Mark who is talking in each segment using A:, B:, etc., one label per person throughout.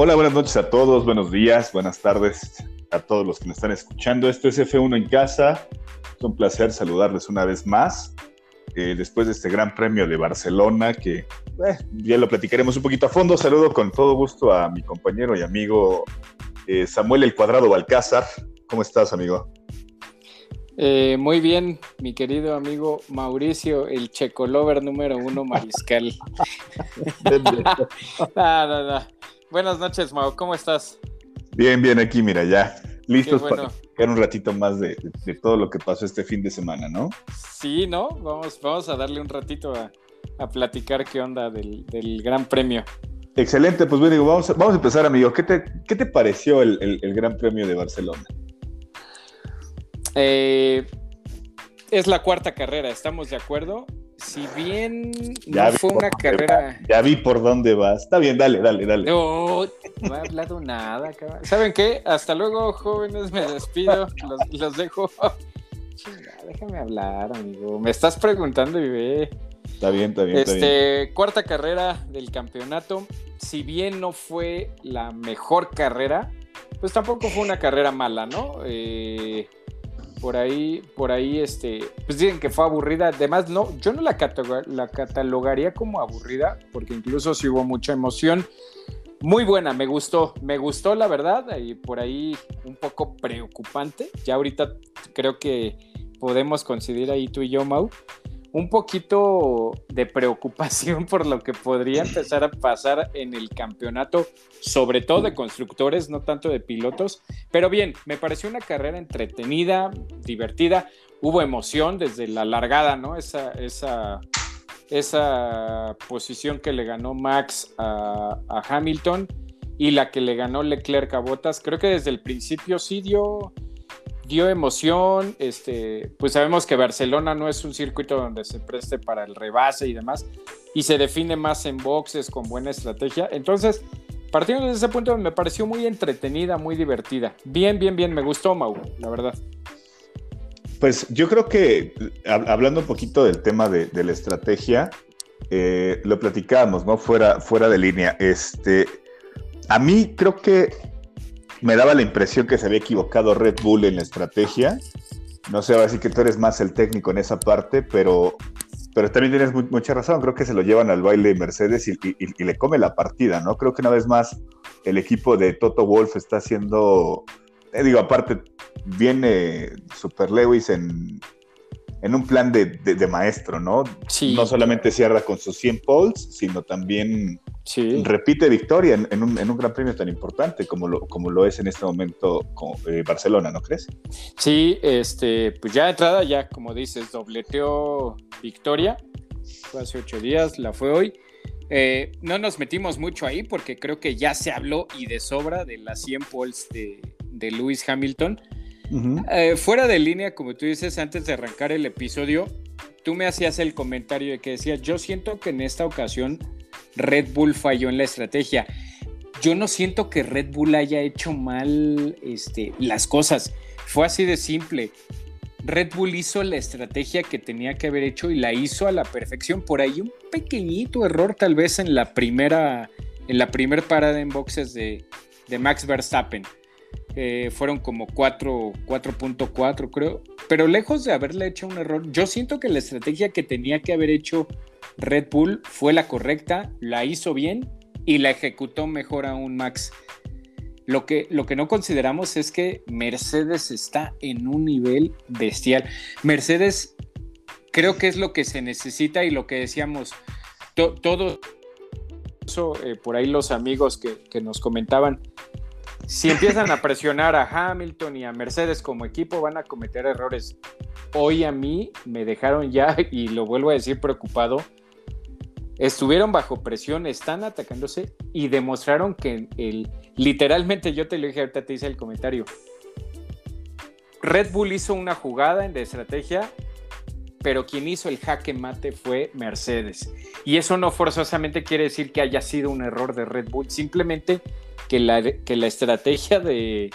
A: Hola, buenas noches a todos, buenos días, buenas tardes a todos los que nos están escuchando. Esto es F1 en casa. Es un placer saludarles una vez más. Eh, después de este gran premio de Barcelona, que eh, ya lo platicaremos un poquito a fondo. Saludo con todo gusto a mi compañero y amigo eh, Samuel El Cuadrado Balcázar. ¿Cómo estás, amigo?
B: muy bien, mi querido amigo Mauricio, el checolover número uno mariscal. no, no, no. Buenas noches, Mau, ¿cómo estás?
A: Bien, bien, aquí, mira, ya listos para ver un ratito más de, todo lo que pasó este fin de semana, ¿no?
B: Sí, ¿no? Vamos, vamos a darle un ratito a, platicar qué onda del, Gran Premio.
A: Excelente, pues bueno, vamos, a, vamos a empezar, amigo. ¿Qué te, qué te pareció el, Gran Premio de Barcelona?
B: Eh, es la cuarta carrera, ¿estamos de acuerdo? Si bien no fue una carrera.
A: Ya vi por dónde vas. Está bien, dale, dale, dale.
B: No, no he hablado nada, cabrón. ¿Saben qué? Hasta luego, jóvenes, me despido. Los, dejo. déjame hablar, amigo. Me estás preguntando y ve.
A: Está bien, está bien.
B: Este, cuarta carrera del campeonato. Si bien no fue la mejor carrera, pues tampoco fue una carrera mala, ¿no? Eh, por ahí, por ahí, este, pues dicen que fue aburrida. Además, no, yo no la, la catalogaría como aburrida, porque incluso sí hubo mucha emoción. Muy buena, me gustó, me gustó la verdad, y por ahí un poco preocupante. Ya ahorita creo que podemos coincidir ahí tú y yo, Mau, un poquito de preocupación por lo que podría empezar a pasar en el campeonato, sobre todo de constructores, no tanto de pilotos. Pero bien, me pareció una carrera entretenida, divertida. Hubo emoción desde la largada, ¿no? Esa, esa, esa posición que le ganó Max a, Hamilton y la que le ganó Leclerc a Bottas. Creo que desde el principio sí dio dio emoción, este, pues sabemos que Barcelona no es un circuito donde se preste para el rebase y demás, y se define más en boxes con buena estrategia. Entonces, partiendo de ese punto, me pareció muy entretenida, muy divertida. Bien, bien, bien, me gustó, Mau, la verdad.
A: Pues yo creo que, hablando un poquito del tema de, la estrategia, eh, lo platicábamos, ¿no? Fuera, fuera de línea. Este, a mí creo que me daba la impresión que se había equivocado Red Bull en la estrategia. No sé, así que tú eres más el técnico en esa parte, pero, pero también tienes mucha razón. Creo que se lo llevan al baile Mercedes y, le come la partida, ¿no? Creo que una vez más el equipo de Toto Wolf está haciendo, eh, digo, aparte, viene Super Lewis en, en un plan de, maestro, ¿no? Sí. No solamente cierra con sus 100 poles, sino también repite victoria en, un, gran premio tan importante como lo, como lo es en este momento con, eh, Barcelona, ¿no crees?
B: Sí, este, pues ya de entrada, ya como dices, dobleteó victoria. Fue hace ocho días, la fue hoy. Eh, no nos metimos mucho ahí porque creo que ya se habló y de sobra de las 100 poles de, de Lewis Hamilton. Eh, fuera de línea, como tú dices, antes de arrancar el episodio, tú me hacías el comentario de que decía, yo siento que en esta ocasión Red Bull falló en la estrategia. Yo no siento que Red Bull haya hecho mal este, las cosas. Fue así de simple. Red Bull hizo la estrategia que tenía que haber hecho y la hizo a la perfección. Por ahí un pequeño error tal vez en la primera, en la parada en boxes de Max Verstappen. Eh, fueron como 4.4 creo, pero lejos de haberle hecho un error, yo siento que la estrategia que tenía que haber hecho Red Bull fue la correcta, la hizo bien y la ejecutó mejor aún Max. Lo que, lo que no consideramos es que Mercedes está en un nivel bestial. Mercedes creo que es lo que se necesita y lo que decíamos, todo, eh, por ahí los amigos que nos comentaban, si empiezan a presionar a Hamilton y a Mercedes como equipo, van a cometer errores. Hoy a mí me dejaron ya, y lo vuelvo a decir preocupado, estuvieron bajo presión, están atacándose y demostraron que el, literalmente yo te lo dije, ahorita te hice el comentario. Red Bull hizo una jugada en de estrategia, pero quien hizo el jaque mate fue Mercedes. Y eso no forzosamente quiere decir que haya sido un error de Red Bull, simplemente que la, que la estrategia de,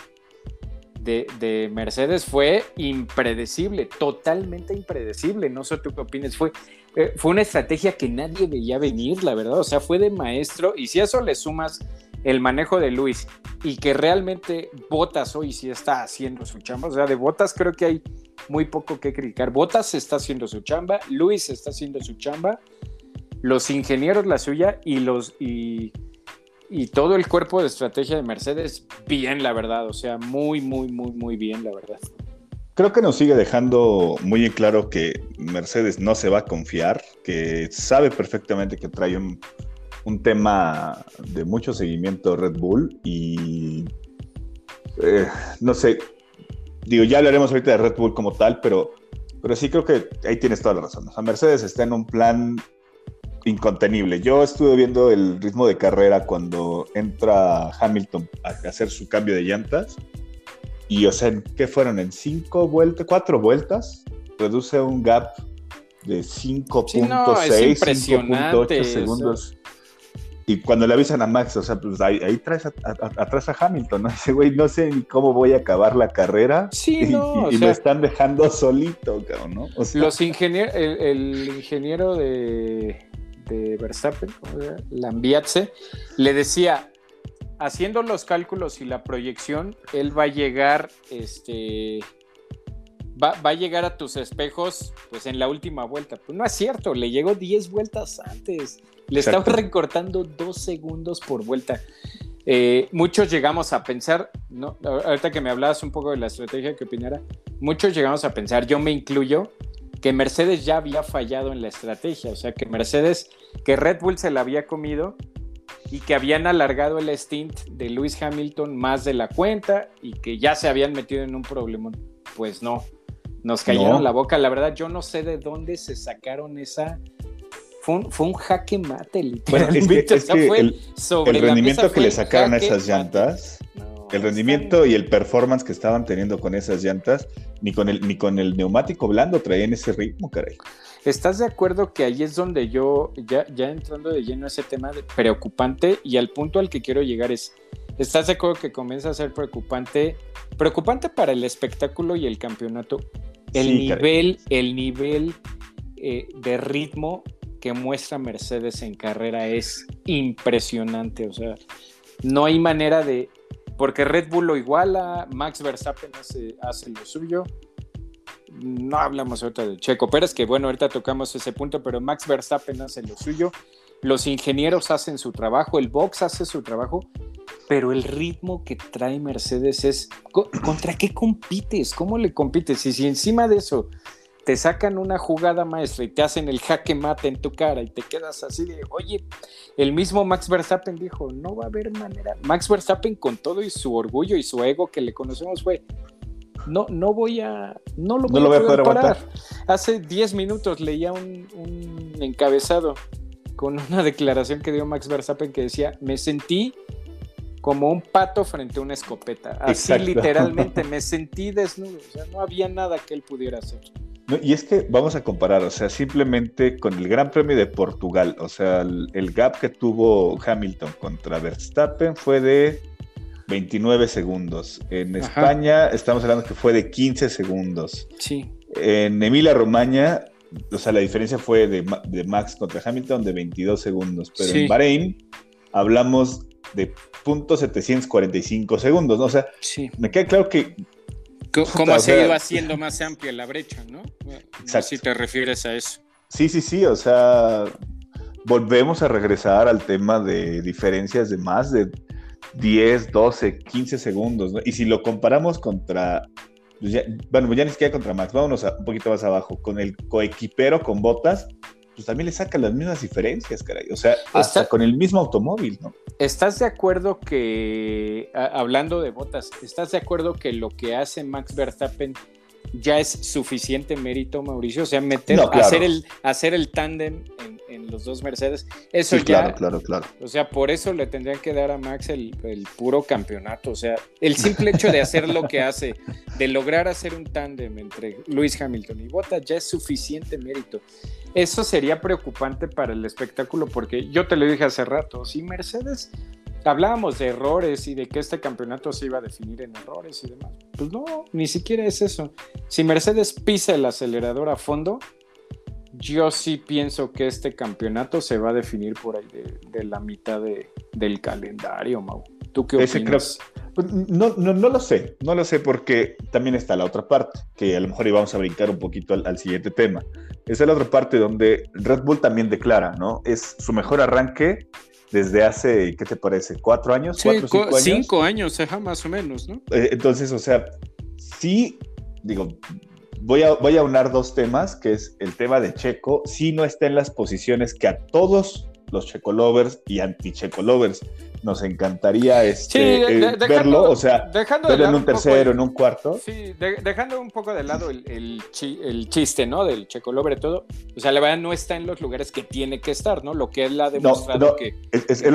B: de, Mercedes fue impredecible, totalmente impredecible. No sé tú qué opinas. Fue, eh, fue una estrategia que nadie veía venir, la verdad. O sea, fue de maestro. Y si a eso le sumas el manejo de Luis y que realmente Botas hoy sí está haciendo su chamba. O sea, de Botas creo que hay muy poco que criticar. Botas está haciendo su chamba, Luis está haciendo su chamba, los ingenieros la suya y los y, y todo el cuerpo de estrategia de Mercedes bien, la verdad. O sea, muy, muy, muy, muy bien, la verdad.
A: Creo que nos sigue dejando muy en claro que Mercedes no se va a confiar, que sabe perfectamente que trae un, un tema de mucho seguimiento Red Bull y eh, no sé, digo, ya hablaremos ahorita de Red Bull como tal, pero, pero sí creo que ahí tienes toda la razón. O sea, Mercedes está en un plan incontenible. Yo estuve viendo el ritmo de carrera cuando entra Hamilton a hacer su cambio de llantas y, o sea, ¿qué fueron? En cinco vueltas, cuatro vueltas, reduce un gap de 5.6, sí, no, 5.8 segundos. Y cuando le avisan a Max, o sea, pues ahí, traes atrás a Hamilton, ¿no? Dice, güey, no sé ni cómo voy a acabar la carrera.
B: Sí,
A: y,
B: no.
A: Y, me están dejando solito, cabrón, ¿no?
B: los ingenieros, el, ingeniero de, de Verstappen, Lambiatse, le decía, haciendo los cálculos y la proyección, él va a llegar, este, va, a llegar a tus espejos, pues en la última vuelta. Pues no es cierto, le llegó 10 vueltas antes. Le estaba recortando dos segundos por vuelta. Eh, muchos llegamos a pensar, ¿no? ahorita que me hablabas un poco de la estrategia que opinara, muchos llegamos a pensar, yo me incluyo, que Mercedes ya había fallado en la estrategia, o sea, que Mercedes, que Red Bull se la había comido y que habían alargado el stint de Lewis Hamilton más de la cuenta y que ya se habían metido en un problema. Pues no, nos cayeron la boca. La verdad, yo no sé de dónde se sacaron esa. Fue un, jaque mate, literalmente.
A: el, rendimiento que le sacaron a esas llantas, el rendimiento y el performance que estaban teniendo con esas llantas, ni con el, ni con el neumático blando traían ese ritmo, caray.
B: ¿Estás de acuerdo que ahí es donde yo, ya, ya entrando de lleno a ese tema de preocupante y al punto al que quiero llegar es, ¿estás de acuerdo que comienza a ser preocupante? Preocupante para el espectáculo y el campeonato. El nivel, el nivel eh, de ritmo que muestra Mercedes en carrera es impresionante. O sea, no hay manera de. Porque Red Bull lo iguala, Max Verstappen hace, hace lo suyo no hablamos ahorita de Checo Pérez, que bueno, ahorita tocamos ese punto, pero Max Verstappen hace lo suyo, los ingenieros hacen su trabajo, el box hace su trabajo, pero el ritmo que trae Mercedes es, ¿contra qué compites? ¿Cómo le compites? Y si encima de eso te sacan una jugada maestra y te hacen el jaque mate en tu cara y te quedas así de, oye, el mismo Max Verstappen dijo, no va a haber manera. Max Verstappen con todo y su orgullo y su ego que le conocemos fue, no, no voy a, no lo voy, a, poder parar. Hace 10 minutos leía un, encabezado con una declaración que dio Max Verstappen que decía, me sentí como un pato frente a una escopeta. Así literalmente me sentí desnudo. O sea, no había nada que él pudiera hacer.
A: y es que vamos a comparar, o sea, simplemente con el Gran Premio de Portugal, o sea, el gap que tuvo Hamilton contra Verstappen fue de 29 segundos. En España estamos hablando que fue de 15 segundos.
B: Sí.
A: En Emilia Romagna, o sea, la diferencia fue de, Max contra Hamilton de 22 segundos. Pero en Bahrein hablamos de .745 segundos, ¿no? O sea, me queda claro que...
B: ¿Cómo se ha ido haciendo más amplia la brecha, no? Exacto. Si te refieres a eso.
A: Sí, sí, sí, o sea, volvemos a regresar al tema de diferencias de más de 10, 12, 15 segundos, ¿no? Y si lo comparamos contra, pues bueno, ya ni siquiera contra Max, vámonos un poquito más abajo, con el coequipero con botas, pues también le saca las mismas diferencias, caray. O sea, hasta con el mismo automóvil, ¿no?
B: ¿Estás de acuerdo que, hablando de botas, ¿estás de acuerdo que lo que hace Max Verstappen ya es suficiente mérito, Mauricio? O sea, meter, hacer el, hacer el tándem en en los dos Mercedes. Eso ya.
A: Claro, claro, claro.
B: O sea, por eso le tendrían que dar a Max el, puro campeonato. O sea, el simple hecho de hacer lo que hace, de lograr hacer un tándem entre Luis Hamilton y Bottas, ya es suficiente mérito. Eso sería preocupante para el espectáculo porque yo te lo dije hace rato, si Mercedes hablábamos de errores y de que este campeonato se iba a definir en errores y demás. Pues no, ni siquiera es eso. Si Mercedes pisa el acelerador a fondo, yo sí pienso que este campeonato se va a definir por ahí de, la mitad del calendario, Mau. ¿Tú qué opinas?
A: Pues, no, no, no, lo sé, no lo sé porque también está la otra parte, que a lo mejor íbamos a brincar un poquito al, siguiente tema. Esa es la otra parte donde Red Bull también declara, ¿no? Es su mejor arranque desde hace, ¿qué te parece? ¿Cuatro años? ¿Cuatro,
B: cinco años? Cinco años, más o menos, ¿no?
A: Eh, entonces, o sea, sí, digo, voy a, voy a unar dos temas, que es el tema de Checo, sí no está en las posiciones que a todos los Checo lovers y anti-Checo lovers nos encantaría este, eh, verlo, o sea, dejando en un tercero, en un cuarto.
B: Sí, dejando un poco de lado el, el, chiste, ¿no? Del Checo Lover y todo. O sea, la verdad no está en los lugares que tiene que estar, ¿no? Lo que él ha demostrado que,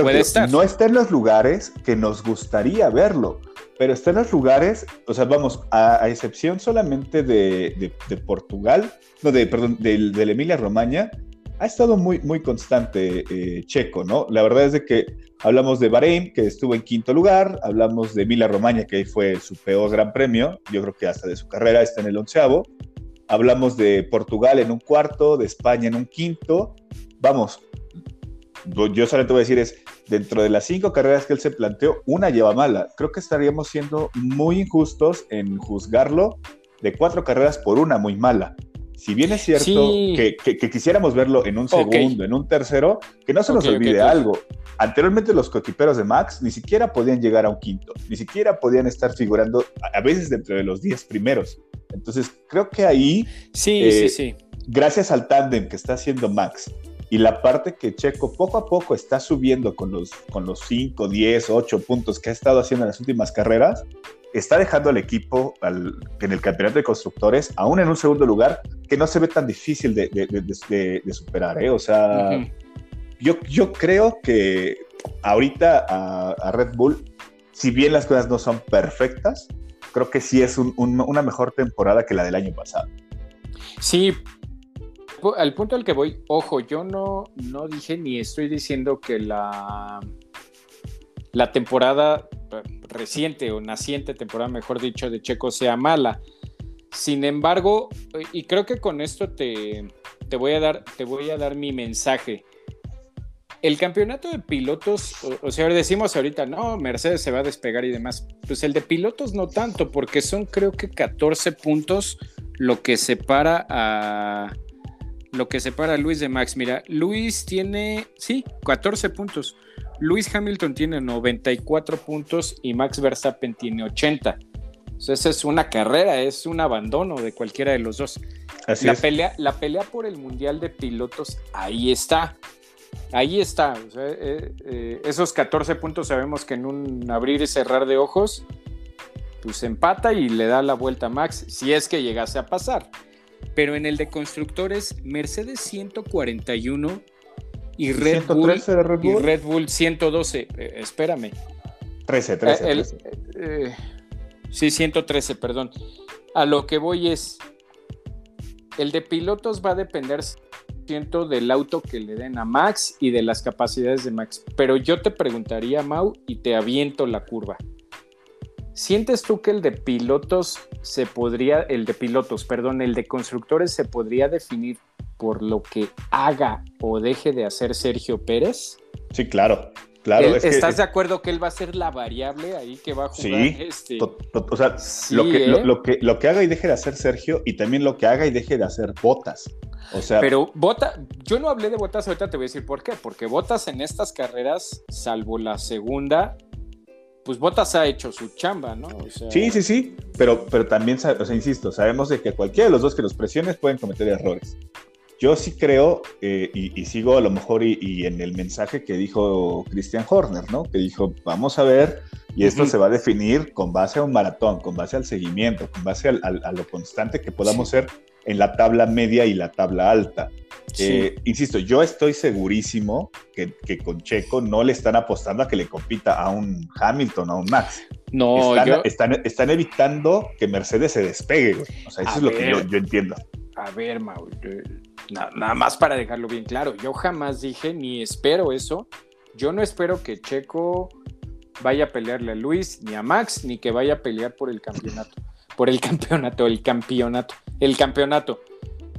B: puede estar.
A: No está en los lugares que nos gustaría verlo, pero está en los lugares, o sea, vamos, a, excepción solamente de, de, Portugal, no, de, perdón, del Emilia Romagna, ha estado muy, muy constante eh, Checo, ¿no? La verdad es de que hablamos de Bahrein, que estuvo en quinto lugar, hablamos de Mila Romagna, que ahí fue su peor gran premio, yo creo que hasta de su carrera está en el onceavo, hablamos de Portugal en un cuarto, de España en un quinto, vamos, yo solamente voy a decir es, dentro de las cinco carreras que él se planteó, una lleva mala, creo que estaríamos siendo muy injustos en juzgarlo de cuatro carreras por una muy mala. Si bien es cierto que, quisiéramos verlo en un segundo, en un tercero, que no se nos olvide algo. Anteriormente los coquiperos de Max ni siquiera podían llegar a un quinto, ni siquiera podían estar figurando a veces dentro de los diez primeros. Entonces creo que ahí,
B: sí, eh, sí, sí.
A: gracias al tándem que está haciendo Max y la parte que Checo poco a poco está subiendo con los, con los 5, 10, 8 puntos que ha estado haciendo en las últimas carreras, está dejando al equipo en el campeonato de constructores, aún en un segundo lugar, que no se ve tan difícil de, superar. ¿eh? O sea, yo, yo creo que ahorita a, Red Bull, si bien las cosas no son perfectas, creo que sí es una mejor temporada que la del año pasado.
B: Sí, al punto al que voy, ojo, yo no, no dije ni estoy diciendo que la, la temporada reciente o naciente temporada, mejor dicho, de Checo sea mala. Sin embargo, y creo que con esto te, te, voy, a dar, te voy a dar mi mensaje. El campeonato de pilotos, o, sea, decimos ahorita, no, Mercedes se va a despegar y demás. Pues el de pilotos no tanto, porque son creo que 14 puntos lo que separa a, lo que separa a Luis de Max. Mira, Luis tiene, sí, 14 puntos. Luis Hamilton tiene 94 puntos y Max Verstappen tiene 80. esa es una carrera, es un abandono de cualquiera de los dos. la, Pelea, la pelea por el Mundial de Pilotos, ahí está. Ahí está. Eh, eh, esos 14 puntos sabemos que en un abrir y cerrar de ojos, pues empata y le da la vuelta a Max, si es que llegase a pasar. Pero en el de constructores, Mercedes 141 y Red, Bull, Y Red Bull 112. Eh, espérame.
A: 13, 13. Eh,
B: eh, sí, 113, perdón. A lo que voy es, el de pilotos va a depender del auto que le den a Max y de las capacidades de Max. Pero yo te preguntaría, Mau, y te aviento la curva. ¿Sientes tú que el de pilotos se podría, el de pilotos, perdón, el de constructores se podría definir por lo que haga o deje de hacer Sergio Pérez?
A: Sí, claro. Claro,
B: ¿Estás de acuerdo que él va a ser la variable ahí que va a jugar?
A: Sí, este? o sea, lo, que, ¿eh? lo, que, lo que haga y deje de hacer Sergio y también lo que haga y deje de hacer Botas. O sea,
B: pero Botas, yo no hablé de Botas, ahorita te voy a decir por qué. Porque Botas en estas carreras, salvo la segunda, pues Botas ha hecho su chamba, ¿no?
A: sí, sí, sí, pero, pero también, o sea, insisto, sabemos de que cualquiera de los dos que los presiones pueden cometer errores. Yo sí creo, eh, y, sigo a lo mejor y, en el mensaje que dijo Christian Horner, ¿no? Que dijo, vamos a ver, y esto se va a definir con base a un maratón, con base al seguimiento, con base a lo constante que podamos ser en la tabla media y la tabla alta. Eh, insisto, yo estoy segurísimo que, con Checo no le están apostando a que le compita a un Hamilton, a un Max.
B: No,
A: están, están, evitando que Mercedes se despegue, O sea, eso es lo que yo, entiendo.
B: A ver, Mau, nada más para dejarlo bien claro, yo jamás dije ni espero eso. Yo no espero que Checo vaya a pelearle a Luis, ni a Max, ni que vaya a pelear por el campeonato. Por el campeonato, el campeonato, el campeonato.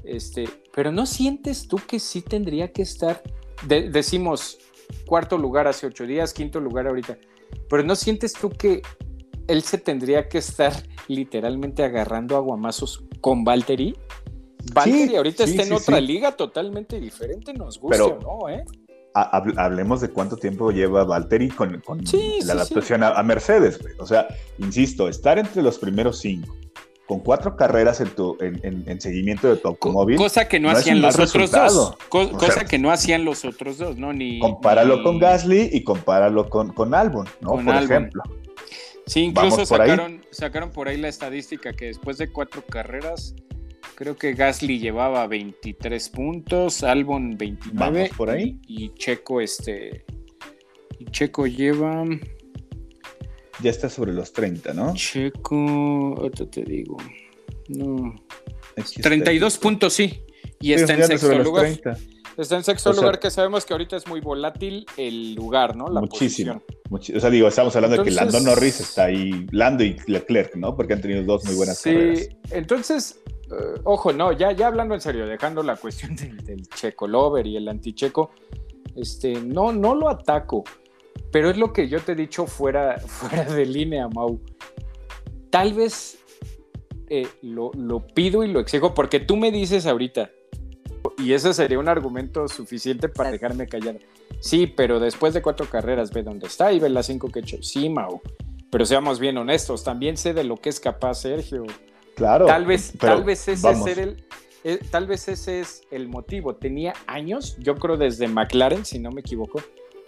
B: Este, Pero ¿no sientes tú que sí tendría que estar, decimos, cuarto lugar hace ocho días, quinto lugar ahorita, pero ¿no sientes tú que él se tendría que estar literalmente agarrando aguamazos con Valtteri? Valtteri ahorita está en otra liga totalmente diferente, nos gusta o no, ¿eh?
A: Hablemos de cuánto tiempo lleva Valtteri con, la adaptación a, Mercedes. O sea, insisto, estar entre los primeros cinco, con cuatro carreras en, tu, en, seguimiento de tu automóvil.
B: Cosa que no, hacían los otros dos. cosa que no hacían los otros dos, ¿no? Ni,
A: compáralo con Gasly y compáralo con, con Albon, ¿no? por ejemplo.
B: Sí, incluso sacaron, sacaron por ahí la estadística que después de cuatro carreras Creo que Gasly llevaba 23 puntos, Albon 29.
A: por ahí.
B: Y Checo, este. Y Checo lleva.
A: Ya está sobre los 30, ¿no?
B: Checo, ahorita te digo. No. 32 puntos, sí. Y está en sexto lugar. Está en sexto lugar, que sabemos que ahorita es muy volátil el lugar, ¿no?
A: La muchísimo. o sea, digo, estamos hablando de que Lando Norris está ahí, Lando y Leclerc, ¿no? Porque han tenido dos muy buenas carreras. Sí,
B: entonces, eh, ojo, no, ya, ya hablando en serio, dejando la cuestión del, checo lover y el anticheco, este, no, no lo ataco, pero es lo que yo te he dicho fuera, fuera de línea, Mau. Tal vez eh, lo, lo pido y lo exijo porque tú me dices ahorita, y ese sería un argumento suficiente para dejarme callar. Sí, pero después de cuatro carreras ve dónde está y ve las cinco que he hecho. Sí, Mau. Pero seamos bien honestos, también sé de lo que es capaz Sergio.
A: Claro.
B: Tal vez, tal vez ese es el, eh, tal vez ese es el motivo. Tenía años, yo creo desde McLaren, si no me equivoco,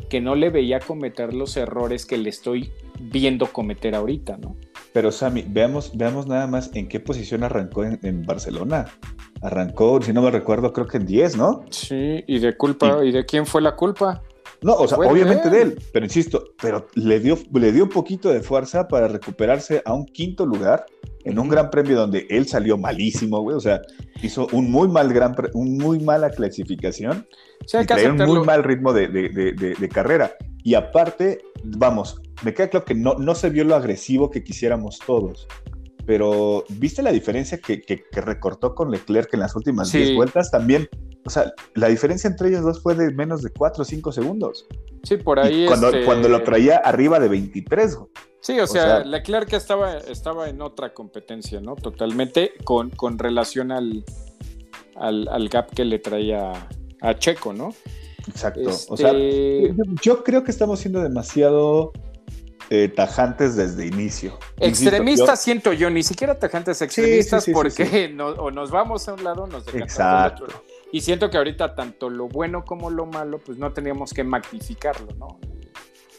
B: que no le veía cometer los errores que le estoy viendo cometer ahorita, ¿no?
A: Pero Sammy, veamos, veamos nada más en qué posición arrancó en, Barcelona. Arrancó, si no me recuerdo, creo que en 10, ¿no?
B: Sí, y de culpa, ¿y, de quién fue la culpa?
A: No, o sea, obviamente de él. pero insisto, pero le dio, le dio un poquito de fuerza para recuperarse a un quinto lugar en un gran premio donde él salió malísimo, güey, o sea, hizo un muy mal gran, un muy mala clasificación sí, y un muy mal ritmo de, carrera. Y aparte, vamos, me queda claro que no, no se vio lo agresivo que quisiéramos todos. Pero, ¿viste la diferencia que, recortó con Leclerc en las últimas 10 vueltas? También, o sea, la diferencia entre ellos dos fue de menos de 4 o 5 segundos.
B: Sí, por ahí.
A: cuando, este cuando lo traía arriba de 23.
B: Sí, o, sea, Leclerc estaba, estaba en otra competencia, ¿no? Totalmente con, con relación al, al, gap que le traía a Checo, ¿no?
A: Exacto. O sea, este yo, creo que estamos siendo demasiado eh, tajantes desde inicio.
B: Extremistas siento yo, ni siquiera tajantes extremistas, porque o nos vamos a un lado o nos
A: Exacto.
B: Otro. Y siento que ahorita tanto lo bueno como lo malo, pues no teníamos que magnificarlo, ¿no?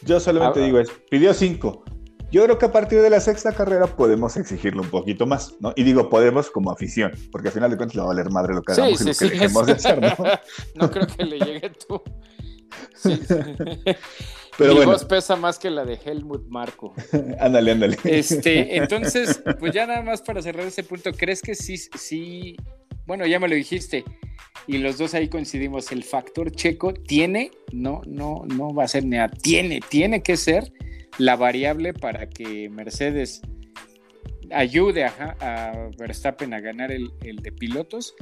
A: Yo solamente ah, digo es, pidió cinco, yo creo que a partir de la sexta carrera podemos exigirlo un poquito más, ¿no? Y digo podemos como afición, porque al final de cuentas le va a valer madre lo que hagamos y lo que dejemos de hacer, ¿no?
B: no creo que le llegue tú. Pero Mi voz pesa más que la de Helmut Marco.
A: ándale, ándale.
B: Este, entonces, pues ya nada más para cerrar ese punto, ¿crees que sí, sí, bueno, ya me lo dijiste, y los dos ahí coincidimos, el factor checo tiene, no, no, no va a ser nada, tiene, tiene que ser la variable para que Mercedes ayude a, Verstappen a ganar el, de pilotos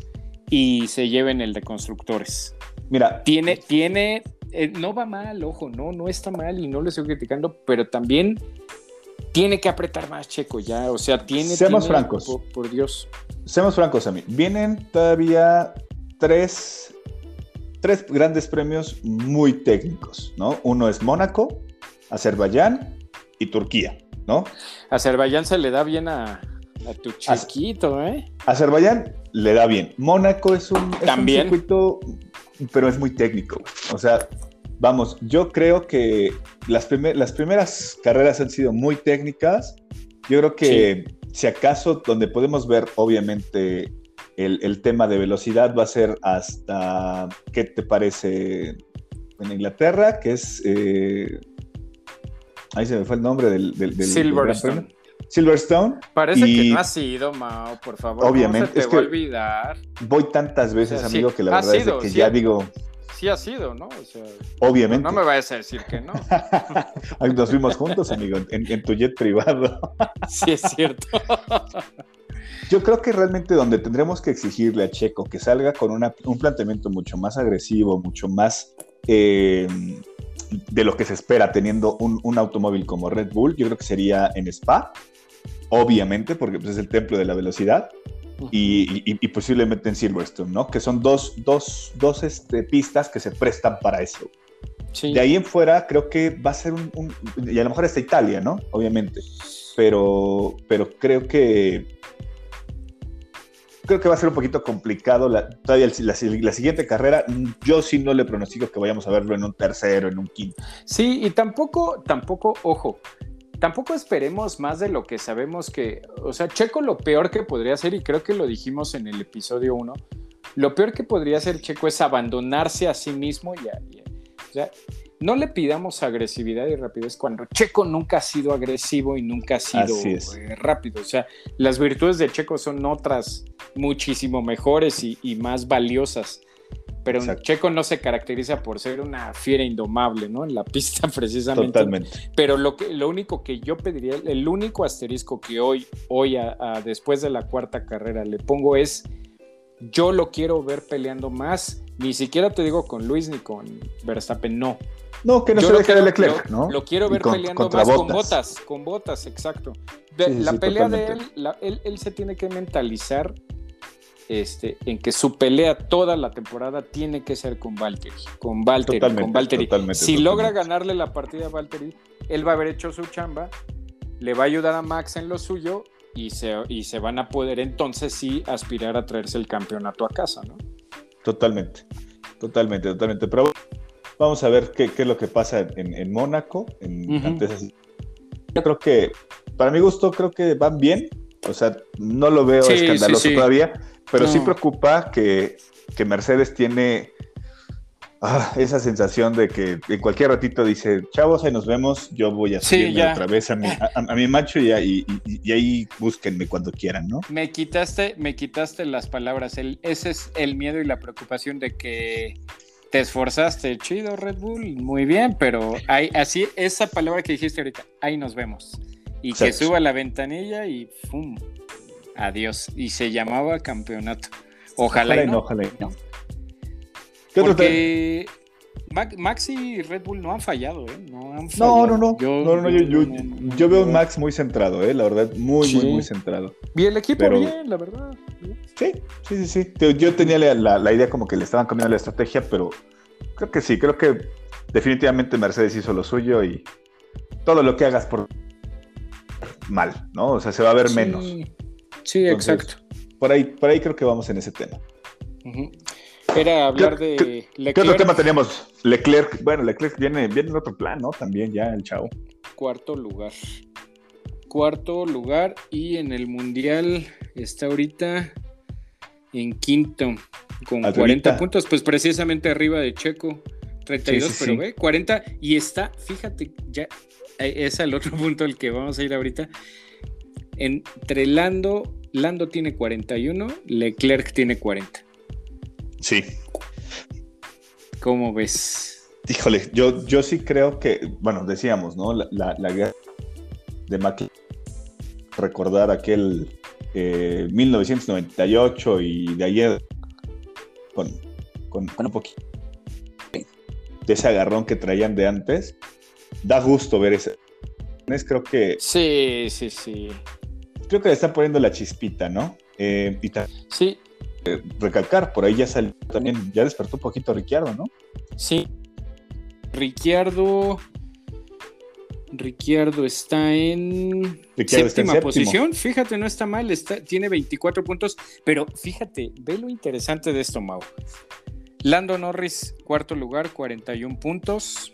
B: y se lleven el de constructores.
A: Mira,
B: tiene, tiene, eh, no va mal, ojo, no, no está mal y no lo estoy criticando, pero también tiene que apretar más Checo ya, o sea, tiene.
A: Seamos francos.
B: Por, Dios.
A: Seamos francos, a mí. Vienen todavía tres, tres grandes premios muy técnicos, ¿no? Uno es Mónaco, Azerbaiyán y Turquía, ¿no?
B: Azerbaiyán se le da bien a, tu chiquito, ¿eh?
A: Azerbaiyán le da bien. Mónaco es un, circuito, pero es muy técnico. O sea, vamos, yo creo que las, las primeras carreras han sido muy técnicas. Yo creo que si acaso donde podemos ver, obviamente, el, tema de velocidad va a ser hasta, ¿qué te parece? En Inglaterra, que es eh, Ahí se me fue el nombre del, del,
B: Silverstone.
A: Silverstone.
B: Parece que no ha sido, Mao, por favor.
A: Obviamente.
B: No se te va a olvidar.
A: Voy tantas veces, amigo, que la verdad es que ya digo.
B: Sí ha sido, ¿no?
A: Obviamente.
B: No me vayas a decir que no.
A: Nos fuimos juntos, amigo, en, tu jet privado.
B: sí, es cierto.
A: yo creo que realmente donde tendremos que exigirle a Checo que salga con un planteamiento mucho más agresivo, mucho más eh, de lo que se espera teniendo un, automóvil como Red Bull, yo creo que sería en Spa, obviamente, porque pues, es el templo de la velocidad, y, posiblemente en Silverstone, ¿no? Que son dos, dos, dos este, pistas que se prestan para eso. De ahí en fuera creo que va a ser un, y a lo mejor está Italia, ¿no? Obviamente, pero, pero creo que creo que va a ser un poquito complicado la, todavía la, siguiente carrera. Yo sí no le pronostico que vayamos a verlo en un tercero, en un quinto.
B: Sí, y tampoco, tampoco, ojo, tampoco esperemos más de lo que sabemos que, o sea, Checo lo peor que podría hacer, y creo que lo dijimos en el episodio 1, lo peor que podría hacer Checo es abandonarse a sí mismo y, y o sea, no le pidamos agresividad y rapidez cuando Checo nunca ha sido agresivo y nunca ha sido eh, rápido. O sea, las virtudes de Checo son otras muchísimo mejores y, más valiosas. Pero Checo no se caracteriza por ser una fiera indomable, ¿no? En la pista precisamente.
A: Totalmente.
B: Pero lo, que, lo único que yo pediría, el único asterisco que hoy, hoy después de la cuarta carrera le pongo es, yo lo quiero ver peleando más. Ni siquiera te digo con Luis ni con Verstappen, no
A: no, que no se deje de Leclerc, ¿no?
B: Lo quiero ver peleando más con botas, con botas, exacto. la pelea de él, él, se tiene que mentalizar este, en que su pelea toda la temporada tiene que ser con Valtteri, con Valtteri, con Valtteri. si logra ganarle la partida a Valtteri, él va a haber hecho su chamba, le va a ayudar a Max en lo suyo y se, y se van a poder entonces sí aspirar a traerse el campeonato a casa, ¿no?
A: Totalmente, totalmente, totalmente. Pero Vamos a ver qué, es lo que pasa en, Mónaco. En, Yo creo que, para mi gusto, creo que van bien. O sea, no lo veo escandaloso todavía, pero sí preocupa que, Mercedes tiene ah, esa sensación de que en cualquier ratito dice, chavos, ahí nos vemos, yo voy a subirme otra vez a mi, a, mi macho y, y, ahí búsquenme cuando quieran, ¿no?
B: Me quitaste, me quitaste las palabras. El, ese es el miedo y la preocupación de que te esforzaste, chido Red Bull, muy bien, pero hay, así, esa palabra que dijiste ahorita, ahí nos vemos. Y que suba la ventanilla y ¡pum! Adiós. Y se llamaba campeonato. Ojalá, y no. Ojalá y no. Porque Max y Red Bull no han fallado, ¿eh? No, han
A: fallado. no, no, no. Yo, no, no, yo, yo, veo a Max muy centrado, ¿eh? La verdad, muy, muy, muy centrado.
B: Y el equipo bien, la verdad.
A: Sí, sí, sí, sí. Yo tenía la, idea como que le estaban cambiando la estrategia, pero creo que sí, creo que definitivamente Mercedes hizo lo suyo y todo lo que hagas por mal, ¿no? O sea, se va a ver menos.
B: Sí, exacto.
A: Por ahí, por ahí creo que vamos en ese tema.
B: Era hablar de
A: Leclerc. ¿Qué otro tema teníamos? Leclerc, bueno, Leclerc viene, viene en otro plan, ¿no? También ya el chavo.
B: Cuarto lugar. Cuarto lugar y en el Mundial está ahorita en quinto con 40 puntos, pues precisamente arriba de Checo. 32, pero ve, 40 y está, fíjate, ya eh, es el otro punto al que vamos a ir ahorita. Entre Lando, Lando tiene 41, Leclerc tiene 40.
A: Sí.
B: ¿Cómo ves?
A: Híjole, yo, yo sí creo que, bueno, decíamos, ¿no? La, la, guerra de McLaren, recordar aquel 1998 eh, y de ayer con, con, un poquito de ese agarrón que traían de antes, da gusto ver ese. Creo que.
B: Sí, sí, sí.
A: Creo que le están poniendo la chispita, ¿no? Eh, y
B: sí.
A: Eh, recalcar, por ahí ya salió también, ya despertó un poquito Ricciardo, ¿no?
B: Sí. Ricciardo Ricciardo está en séptima posición. Fíjate, no está mal, está, tiene 24 puntos. Pero fíjate, ve lo interesante de esto, Mau. Lando Norris, cuarto lugar, 41 puntos.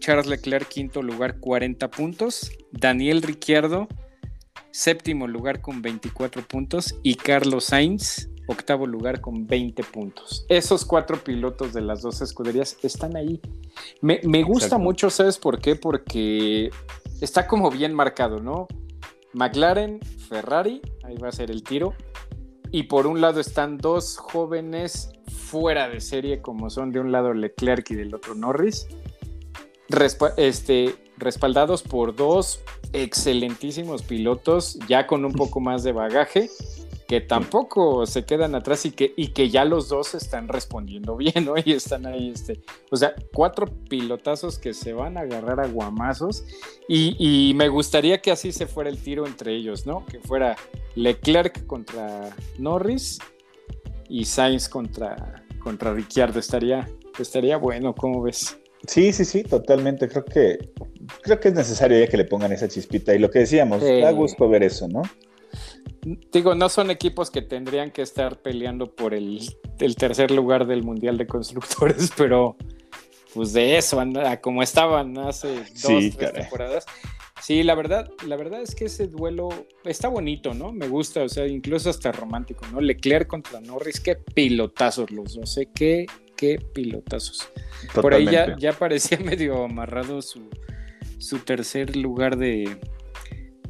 B: Charles Leclerc, quinto lugar, 40 puntos. Daniel Ricciardo, séptimo lugar con 24 puntos. Y Carlos Sainz, octavo lugar con 20 puntos. Esos cuatro pilotos de las dos escuderías están ahí. Me, gusta mucho, ¿sabes por qué? Porque está como bien marcado, ¿no? McLaren, Ferrari, ahí va a ser el tiro. Y por un lado están dos jóvenes fuera de serie, como son de un lado Leclerc y del otro Norris, este, respaldados por dos excelentísimos pilotos, ya con un poco más de bagaje que tampoco se quedan atrás y que, y que ya los dos están respondiendo bien, ¿no? Y están ahí, este, o sea, cuatro pilotazos que se van a agarrar a guamazos y, y, me gustaría que así se fuera el tiro entre ellos, ¿no? Que fuera Leclerc contra Norris y Sainz contra, contra Ricciardo, estaría, estaría bueno, ¿cómo ves?
A: Sí, sí, sí, totalmente. Creo que creo que es necesario ya que le pongan esa chispita. Y lo que decíamos, da gusto ver eso, ¿no?
B: Digo, no son equipos que tendrían que estar peleando por el, tercer lugar del Mundial de Constructores, pero pues de eso, como estaban hace dos, tres temporadas. Sí, la verdad, la verdad es que ese duelo está bonito, ¿no? Me gusta, o sea, incluso hasta romántico, ¿no? Leclerc contra Norris, qué pilotazos los no sé qué, qué pilotazos. Por ahí ya, ya parecía medio amarrado su, su tercer lugar de,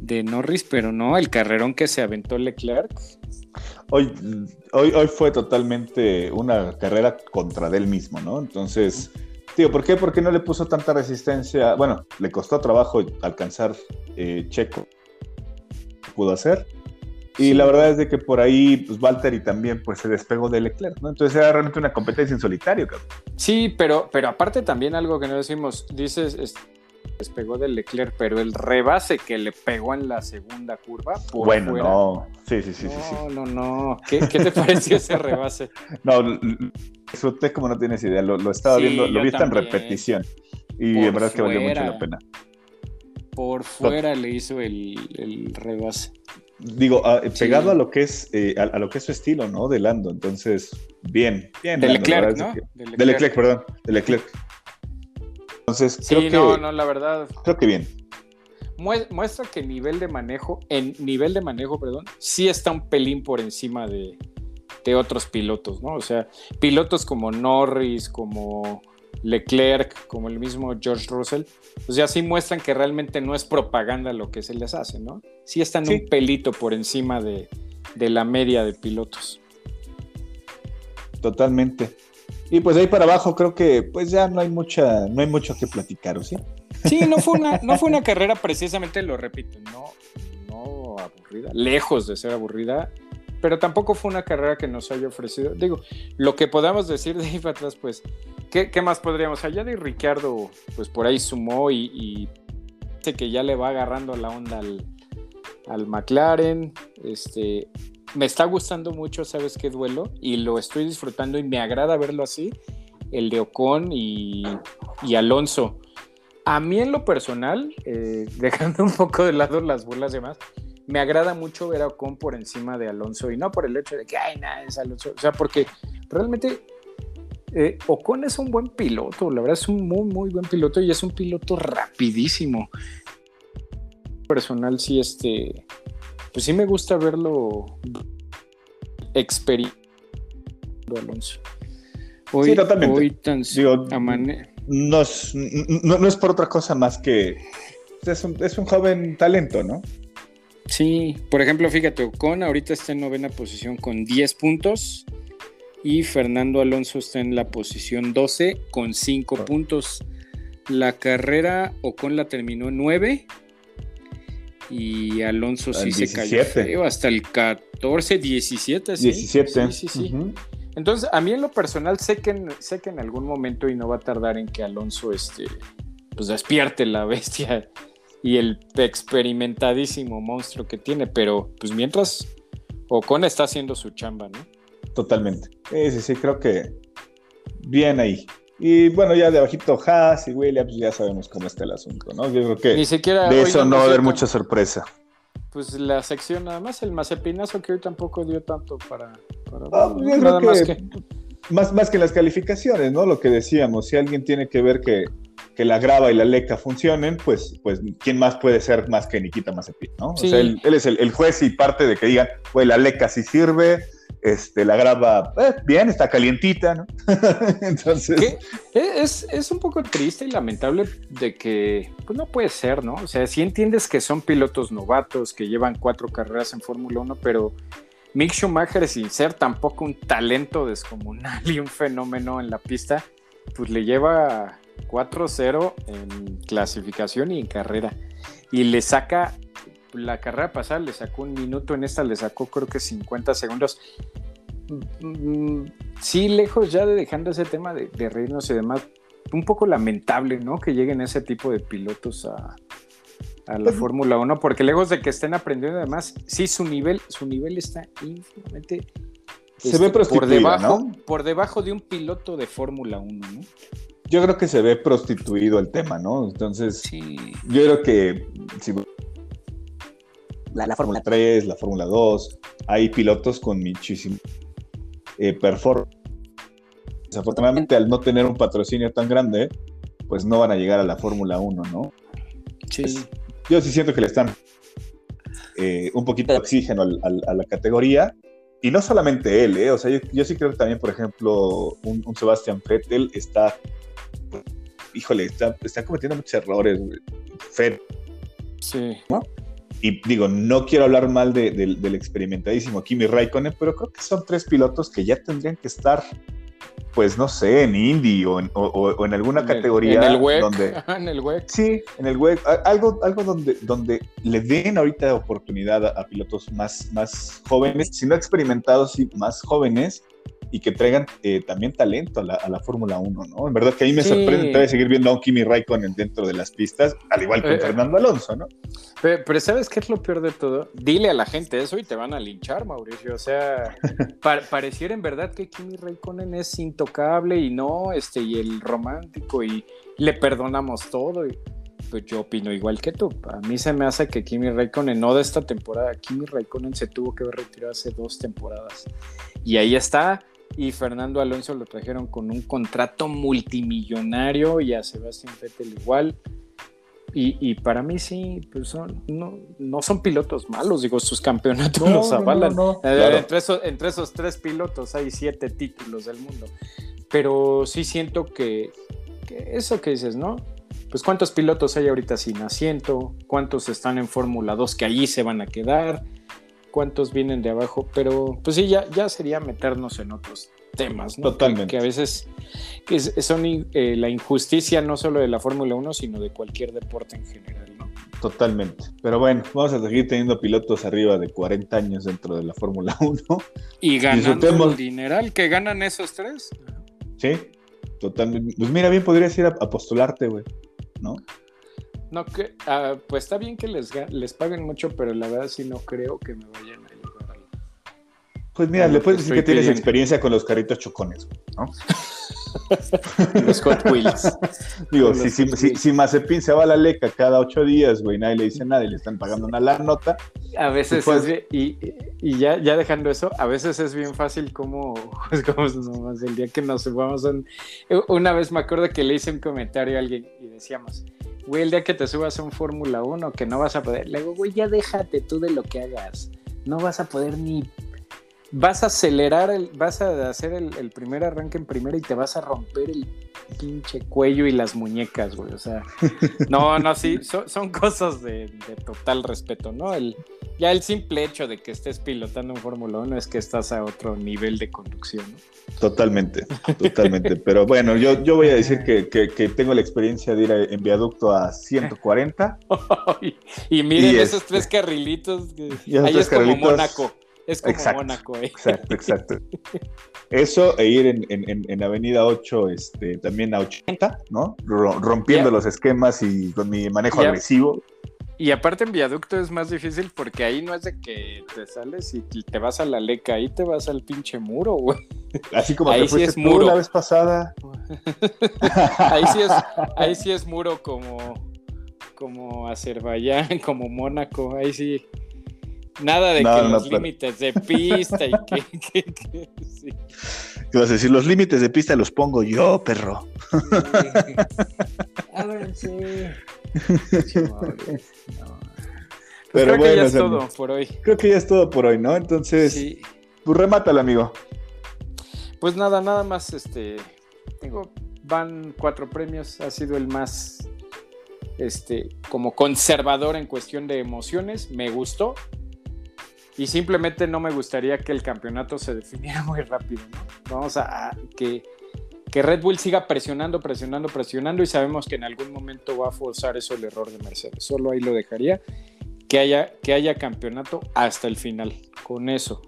B: de Norris, pero no, el carrerón que se aventó Leclerc.
A: Hoy, hoy, hoy fue totalmente una carrera contra él mismo, ¿no? Entonces, tío, ¿por qué? Porque no le puso tanta resistencia? Bueno, le costó trabajo alcanzar eh, Checo. Pudo hacer. Y la verdad es de que por ahí, pues Valtteri también pues, se despegó de Leclerc, ¿no? Entonces era realmente una competencia en solitario, cabrón.
B: Sí, pero, pero aparte también algo que no decimos, dices, despegó del Leclerc, pero el rebase que le pegó en la segunda curva.
A: bueno, no. Sí, sí, sí,
B: no,
A: sí,
B: No, no, ¿Qué, ¿Qué, te pareció ese rebase?
A: No, disfruté como no tienes idea. Lo, estaba viendo, lo vi en repetición. Y de verdad que valió mucho la pena.
B: Por fuera le hizo el, el rebase.
A: Digo, pegado a lo que es eh, a, lo que es su estilo, ¿no? De Lando. Entonces, bien, bien.
B: De Leclerc, ¿no?
A: De Leclerc, perdón. De Leclerc. Entonces,
B: sí, creo no, que, no, la verdad.
A: Creo que bien.
B: Muestra que nivel de manejo, en nivel de manejo, perdón, sí está un pelín por encima de, de otros pilotos, ¿no? O sea, pilotos como Norris, como Leclerc, como el mismo George Russell, pues ya sí muestran que realmente no es propaganda lo que se les hace, ¿no? Sí están un pelito por encima de, de la media de pilotos.
A: Totalmente. Y pues de ahí para abajo creo que pues ya no hay mucha, no hay mucho que platicar, ¿o sí?
B: Sí, no fue una, no fue una carrera precisamente, lo repito, no, no aburrida, lejos de ser aburrida, pero tampoco fue una carrera que nos haya ofrecido. Digo, lo que podamos decir de ahí para atrás, pues, ¿qué, qué más podríamos? Allá de Ricardo, pues por ahí sumó y, y que ya le va agarrando la onda al, al McLaren. Este, me está gustando mucho, ¿sabes qué duelo? Y lo estoy disfrutando y me agrada verlo así, el de Ocon y, Alonso. A mí en lo personal, eh, dejando un poco de lado las burlas y demás, me agrada mucho ver a Ocon por encima de Alonso y no por el hecho de que, ay, nada, es Alonso. O sea, porque realmente eh, Ocon es un buen piloto, la verdad es un muy, muy buen piloto y es un piloto rapidísimo. Personal, sí, este, pues sí me gusta verlo experimentando Alonso.
A: Hoy, sí, totalmente. no, es, no, es por otra cosa más que es un, es un, joven talento, ¿no?
B: Sí, por ejemplo, fíjate, Ocon ahorita está en novena posición con 10 puntos y Fernando Alonso está en la posición 12 con 5 puntos. La carrera Ocon la terminó en 9 y Alonso sí se cayó hasta el 14, 17,
A: ¿sí? 17.
B: Sí, sí, sí. Entonces, a mí en lo personal sé que, en, sé que en algún momento y no va a tardar en que Alonso este, pues despierte la bestia y el experimentadísimo monstruo que tiene, pero pues mientras Ocon está haciendo su chamba, ¿no?
A: Totalmente. Sí, sí, sí, creo que bien ahí. Y bueno, ya de abajito Haas y Williams, ya sabemos cómo está el asunto, ¿no? Yo creo que
B: Ni siquiera,
A: de eso no va a haber mucha sorpresa.
B: Pues la sección nada más, el mazepinazo que hoy tampoco dio tanto para...
A: Ah, nada más que, Más, más que las calificaciones, ¿no? Lo que decíamos, si alguien tiene que ver que, que la grava y la leca funcionen, pues, pues ¿quién más puede ser más que Nikita Mazepin, ¿no? O sea, él, es el, el, juez y parte de que digan, pues la leca sí sirve, este, la graba eh, bien, está calientita, ¿no? Entonces.
B: Es, es, un poco triste y lamentable de que, pues no puede ser, ¿no? O sea, si entiendes que son pilotos novatos, que llevan cuatro carreras en Fórmula 1, pero Mick Schumacher, sin ser tampoco un talento descomunal y un fenómeno en la pista, pues le lleva 4-0 en clasificación y en carrera. Y le saca la carrera pasada le sacó un minuto, en esta le sacó creo que 50 segundos. Mm, sí, lejos ya de dejando ese tema de, de reírnos y demás, un poco lamentable, ¿no? Que lleguen ese tipo de pilotos a, a la Fórmula 1, porque lejos de que estén aprendiendo, además, sí, su nivel, su nivel está ínfimamente
A: se ve
B: este, por debajo, por debajo de un piloto de Fórmula 1, ¿no?
A: Yo creo que se ve prostituido el tema, ¿no? Entonces, yo creo que la, Fórmula 3, la Fórmula 2, hay pilotos con muchísimo eh, performance. Desafortunadamente, al no tener un patrocinio tan grande, pues no van a llegar a la Fórmula 1, ¿no?
B: Sí.
A: yo sí siento que le están eh, un poquito de oxígeno a la categoría. Y no solamente él, ¿eh? O sea, yo, sí creo que también, por ejemplo, un, Sebastián Vettel está, híjole, está, está cometiendo muchos errores. Fett.
B: Sí.
A: ¿no? Y digo, no quiero hablar mal del experimentadísimo Kimi Raikkonen, pero creo que son tres pilotos que ya tendrían que estar pues no sé, en Indy o en, o, en alguna categoría.
B: En el WEC.
A: Donde,
B: en el WEC.
A: Sí, en el WEC. Algo, algo donde, donde le den ahorita oportunidad a, pilotos más, más jóvenes, si no experimentados, y más jóvenes, y que traigan eh, también talento a la, a la Fórmula 1, ¿no? En verdad que a mí me sorprende seguir viendo a un Kimi Raikkonen dentro de las pistas, al igual que eh, Fernando Alonso, ¿no?
B: Pero, ¿sabes qué es lo peor de todo? Dile a la gente eso y te van a linchar, Mauricio. O sea, pareciera en verdad que Kimi Raikkonen es intocable y no, este, y el romántico y le perdonamos todo. Y, pues yo opino igual que tú. A mí se me hace que Kimi Raikkonen, no de esta temporada, Kimi Raikkonen se tuvo que retirar hace dos temporadas. Y ahí está, y Fernando Alonso lo trajeron con un contrato multimillonario y a Sebastián Vettel igual. Y, para mí sí, pues son, no, no son pilotos malos, digo, sus campeonatos los avalan. Eh, entre, esos, entre esos tres pilotos hay siete títulos del mundo. Pero sí siento que, que eso que dices, ¿no? Pues cuántos pilotos hay ahorita sin asiento, cuántos están en Fórmula 2 que allí se van a quedar, cuántos vienen de abajo, pero pues sí, ya, ya sería meternos en otros temas, ¿no?
A: Totalmente.
B: Que, a veces que son eh, la injusticia no solo de la Fórmula 1, sino de cualquier deporte en general, ¿no?
A: Totalmente. Pero bueno, vamos a seguir teniendo pilotos arriba de 40 años dentro de la Fórmula 1.
B: Y ganando el dineral que ganan esos tres.
A: Sí, totalmente. Pues mira, bien podrías ir a, postularte, güey, ¿no?
B: No, que, ah, pues está bien que les, les paguen mucho, pero la verdad sí no creo que me vayan a ayudar.
A: Pues mira, le puedes decir que tienes experiencia con los carritos chocones, ¿no?
B: los Hot Wheels.
A: Digo, si, si, si, Mazepin se va a la leca cada ocho días, güey, nadie le dice nada y le están pagando una la nota.
B: A veces es bien, y, y, ya, ya dejando eso, a veces es bien fácil como, pues como nomás el día que nos subamos Una vez me acuerdo que le hice un comentario a alguien y decíamos, güey, el día que te subas a un Fórmula 1 que no vas a poder, le digo, güey, ya déjate tú de lo que hagas. No vas a poder ni. Vas a acelerar, el, vas a hacer el, primer arranque en primera y te vas a romper el pinche cuello y las muñecas, güey. O sea, no, no, sí, son, cosas de, total respeto, ¿no? El, ya el simple hecho de que estés pilotando un Fórmula 1 es que estás a otro nivel de conducción, ¿no?
A: Totalmente, totalmente. Pero bueno, yo, yo voy a decir que, tengo la experiencia de ir en viaducto a 140.
B: y miren esos tres carrilitos. ahí es como Mónaco. Es como Mónaco, ¿eh?
A: Exacto, exacto. Eso e ir en, Avenida 8 este, también a 80, ¿no? Rompiendo los esquemas y con mi manejo agresivo.
B: Y aparte en viaducto es más difícil porque ahí no es de que te sales y te vas a la leca, ahí te vas al pinche muro, güey.
A: Así como ahí te sí es muro. la vez pasada.
B: ahí sí es, ahí sí es muro como, como Azerbaiyán, como Mónaco, ahí sí. Nada de que los límites de pista y que, que, sí.
A: ¿Qué vas a decir? Los límites de pista los pongo yo, perro.
B: Sí. Pero creo bueno, que ya es todo por hoy.
A: Creo que ya es todo por hoy, ¿no? Entonces, sí. pues remátala, amigo.
B: Pues nada, nada más, este, tengo, van cuatro premios, ha sido el más, este, como conservador en cuestión de emociones, me gustó, y simplemente no me gustaría que el campeonato se definiera muy rápido, ¿no? Vamos a, que, que, Red Bull siga presionando, presionando, presionando y sabemos que en algún momento va a forzar eso el error de Mercedes. Solo ahí lo dejaría. que haya, que haya campeonato hasta el final. Con eso.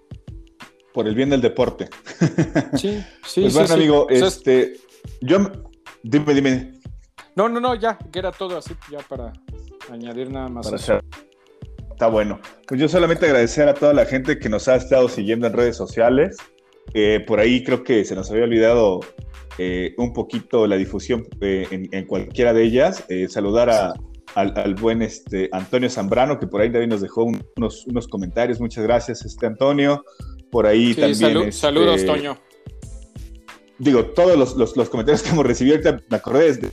A: Por el bien del deporte.
B: Sí, sí.
A: Pues
B: sí,
A: bueno,
B: sí.
A: amigo,
B: O sea, es-
A: este, yo, dime, dime,
B: No, no, no, ya, que era todo así, ya para añadir nada más.
A: para hacer. Está bueno. Pues yo solamente agradecer a toda la gente que nos ha estado siguiendo en redes sociales. Eh, por ahí creo que se nos había olvidado eh, un poquito la difusión eh, en, en cualquiera de ellas. Eh, saludar a- al, al buen este, Antonio Zambrano, que por ahí también nos dejó un- unos, unos comentarios. Muchas gracias, este Antonio. Por ahí
B: Sí,
A: también.
B: salu-
A: este,
B: saludos, Toño.
A: digo, todos los, los- los comentarios que hemos recibido, ahorita me acordé desde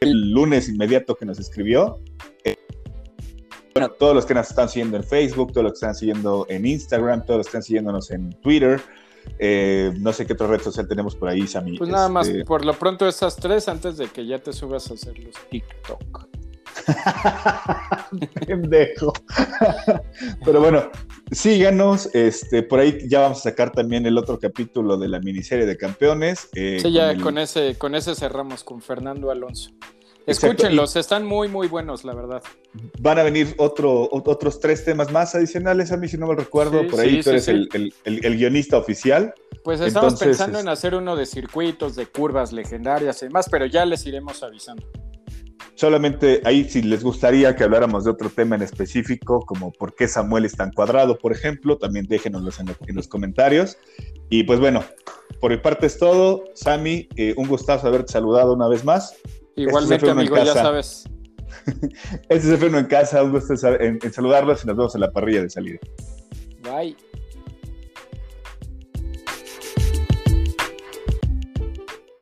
A: el lunes inmediato que nos escribió. Bueno, todos los que nos están siguiendo en Facebook, todos los que están siguiendo en Instagram, todos los que están siguiéndonos en Twitter. eh, no sé qué otra red social tenemos por ahí, Sammy.
B: Pues nada más,
A: Este,
B: por lo pronto esas tres antes de que ya te subas a hacer los TikTok.
A: Pendejo. Pero bueno, síganos. Este, por ahí ya vamos a sacar también el otro capítulo de la miniserie de campeones. eh,
B: Sí, ya
A: el-
B: con ese, con ese cerramos con Fernando Alonso.
A: Exacto,
B: Escúchenlos, están muy, muy buenos, la verdad.
A: Van a venir otro, ot- otros tres temas más adicionales, a mí si no me recuerdo.
B: Sí,
A: por ahí
B: sí,
A: tú eres el, el- el- el guionista oficial.
B: Pues estamos
A: Entonces,
B: pensando en hacer uno de circuitos, de curvas legendarias y demás, pero ya les iremos avisando.
A: Solamente ahí si les gustaría que habláramos de otro tema en específico, como por qué Samuel es tan cuadrado, por ejemplo, también déjenoslos en, en los comentarios. Y pues bueno, por mi parte es todo. Sammy, eh, un gustazo haberte saludado una vez más.
B: Igualmente, amigo, ya sabes.
A: Este es el Freno en casa, un gusto en, en saludarlos y nos vemos en la parrilla de salida.
B: Bye.